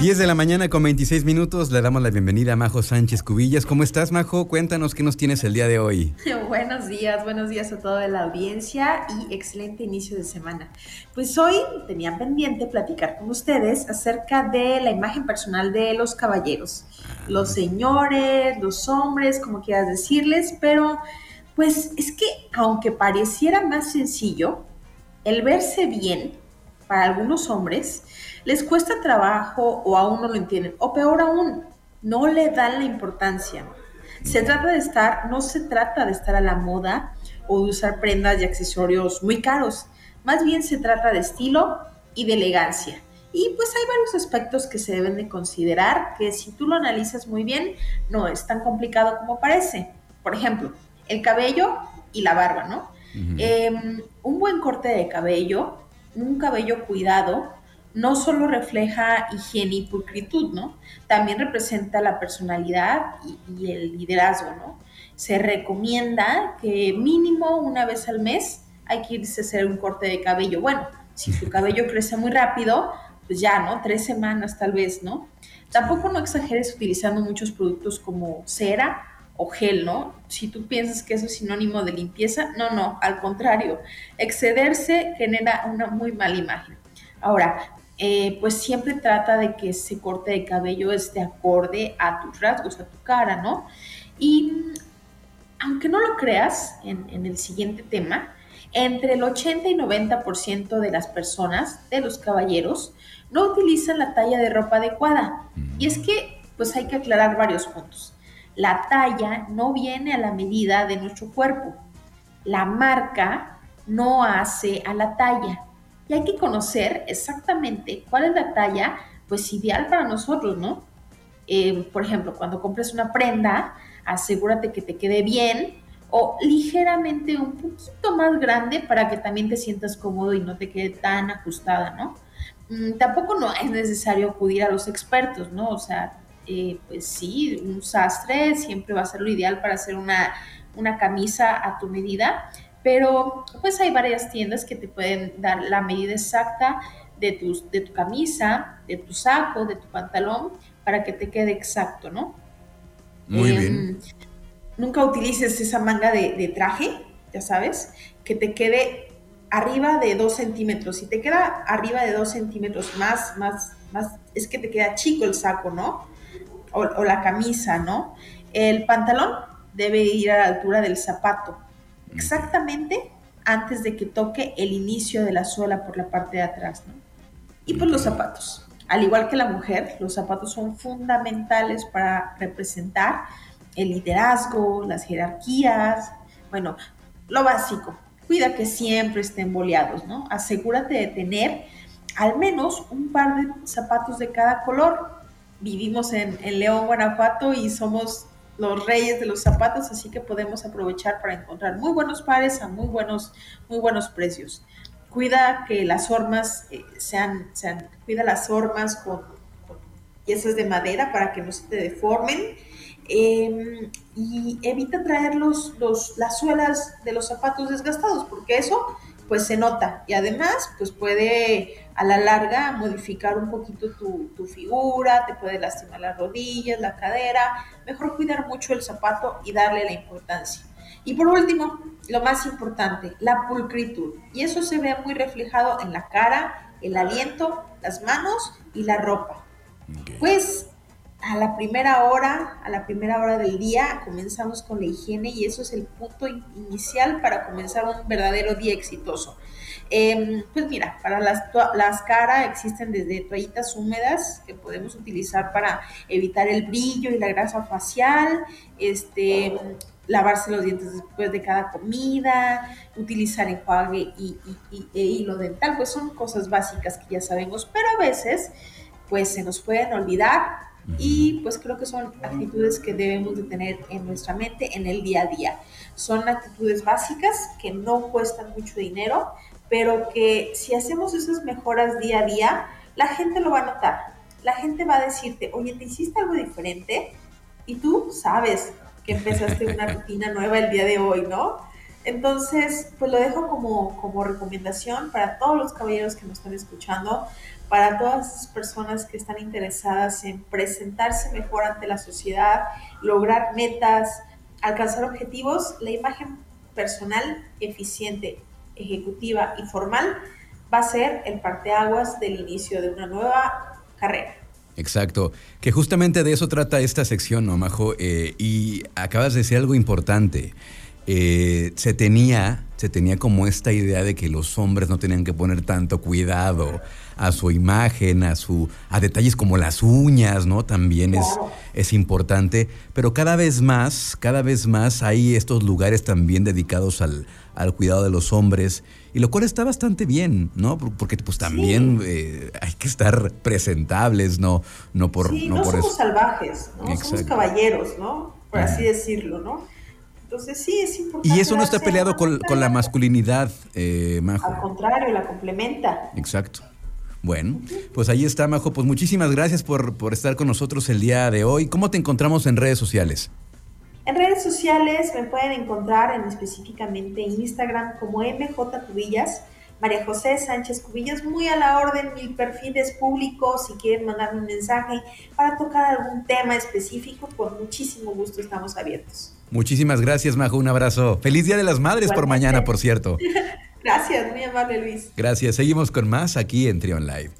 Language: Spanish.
10 de la mañana con 26 minutos, le damos la bienvenida a Majo Sánchez Cubillas. ¿Cómo estás, Majo? Cuéntanos qué nos tienes el día de hoy. buenos días, buenos días a toda la audiencia y excelente inicio de semana. Pues hoy tenía pendiente platicar con ustedes acerca de la imagen personal de los caballeros, los ah. señores, los hombres, como quieras decirles, pero pues es que aunque pareciera más sencillo, el verse bien para algunos hombres, les cuesta trabajo o aún no lo entienden. O peor aún, no le dan la importancia. Se trata de estar, no se trata de estar a la moda o de usar prendas y accesorios muy caros. Más bien se trata de estilo y de elegancia. Y pues hay varios aspectos que se deben de considerar que si tú lo analizas muy bien, no es tan complicado como parece. Por ejemplo, el cabello y la barba, ¿no? Em, un buen corte de cabello, un cabello cuidado, no solo refleja higiene y pulcritud, ¿no? También representa la personalidad y, el liderazgo, ¿no? Se recomienda que mínimo una vez al mes hay que irse a hacer un corte de cabello. Bueno, si tu cabello crece muy rápido, pues ya, ¿no? Tres semanas tal vez, ¿no? Tampoco no exageres utilizando muchos productos como cera o gel, ¿no? Si tú piensas que eso es sinónimo de limpieza, no, no, al contrario, excederse genera una muy mala imagen. Ahora, eh, pues siempre trata de que ese corte de cabello esté acorde a tus rasgos, a tu cara, ¿no? Y aunque no lo creas en, en el siguiente tema, entre el 80 y 90% de las personas, de los caballeros, no utilizan la talla de ropa adecuada. Y es que, pues hay que aclarar varios puntos. La talla no viene a la medida de nuestro cuerpo. La marca no hace a la talla y hay que conocer exactamente cuál es la talla pues ideal para nosotros, ¿no? Eh, por ejemplo, cuando compres una prenda, asegúrate que te quede bien o ligeramente un poquito más grande para que también te sientas cómodo y no te quede tan ajustada, ¿no? Mm, tampoco no es necesario acudir a los expertos, ¿no? O sea, eh, pues sí, un sastre siempre va a ser lo ideal para hacer una, una camisa a tu medida, pero pues hay varias tiendas que te pueden dar la medida exacta de tu, de tu camisa, de tu saco, de tu pantalón, para que te quede exacto, ¿no? Muy em, bien. Nunca utilices esa manga de, traje, ya sabes, que te quede arriba de dos centímetros. Si te queda arriba de dos centímetros más, más, más, es que te queda chico el saco, ¿no? O, o la camisa, ¿no? El pantalón debe ir a la altura del zapato exactamente antes de que toque el inicio de la suela por la parte de atrás, ¿no? Y pues los zapatos. Al igual que la mujer, los zapatos son fundamentales para representar el liderazgo, las jerarquías, bueno, lo básico. Cuida que siempre estén boleados, ¿no? Asegúrate de tener al menos un par de zapatos de cada color. Vivimos en, en León, Guanajuato y somos los reyes de los zapatos, así que podemos aprovechar para encontrar muy buenos pares a muy buenos, muy buenos precios. Cuida que las hormas eh, sean, sean, cuida las hormas con, piezas de madera para que no se deformen. Em, y evita traer los, los, las suelas de los zapatos desgastados, porque eso pues se nota y además pues puede a la larga modificar un poquito tu, figura, te puede lastimar las rodillas, la cadera, mejor cuidar mucho el zapato y darle la importancia. Y por último, lo más importante, la pulcritud. Y eso se ve muy reflejado en la cara, el aliento, las manos y la ropa. Pues a la primera hora, a la primera hora del día, comenzamos con la higiene y eso es el punto inicial para comenzar un verdadero día exitoso. Em, pues mira, para las, las caras existen desde toallitas húmedas que podemos utilizar para evitar el brillo y la grasa facial, este, lavarse los dientes después de cada comida, utilizar enjuague y, e hilo dental, pues son cosas básicas que ya sabemos, pero a veces pues se nos pueden olvidar y pues creo que son actitudes que debemos de tener en nuestra mente en el día a día. Son actitudes básicas que no cuestan mucho dinero, pero que si hacemos esas mejoras día a día, la gente lo va a notar. La gente va a decirte, oye, ¿te hiciste algo diferente? Y tú sabes que empezaste una rutina nueva el día de hoy, ¿no? Entonces, pues lo dejo como, como recomendación para todos los caballeros que nos están escuchando, para todas esas personas que están interesadas en presentarse mejor ante la sociedad, lograr metas, alcanzar objetivos, la imagen personal eficiente, ejecutiva y formal va a ser el parteaguas del inicio de una nueva carrera. Exacto, que justamente de eso trata esta sección, ¿no, Majo? Eh, y acabas de decir algo importante. Eh, se tenía, se tenía como esta idea de que los hombres no tenían que poner tanto cuidado a su imagen, a su, a detalles como las uñas, ¿no? También es, es importante. Pero cada vez más, cada vez más hay estos lugares también dedicados al, al cuidado de los hombres. Y lo cual está bastante bien, ¿no? Porque pues también eh, hay que estar presentables, ¿no? No por, no, somos salvajes, ¿no? Somos caballeros, ¿no? Por así decirlo, ¿no? Entonces sí, es importante. Y eso no está peleado con, la masculinidad, eh, Majo. Al contrario, la complementa. Exacto. Bueno, pues ahí está, Majo. Pues muchísimas gracias por, por estar con nosotros el día de hoy. ¿Cómo te encontramos en redes sociales? En redes sociales me pueden encontrar en específicamente Instagram como MJ Cubillas, María José Sánchez Cubillas, muy a la orden, mi perfil es público, si quieren mandarme un mensaje para tocar algún tema específico, con muchísimo gusto estamos abiertos. Muchísimas gracias, Majo, un abrazo. Feliz Día de las Madres por mañana, por cierto. gracias, muy amable Luis. Gracias, seguimos con más aquí en Trion Live.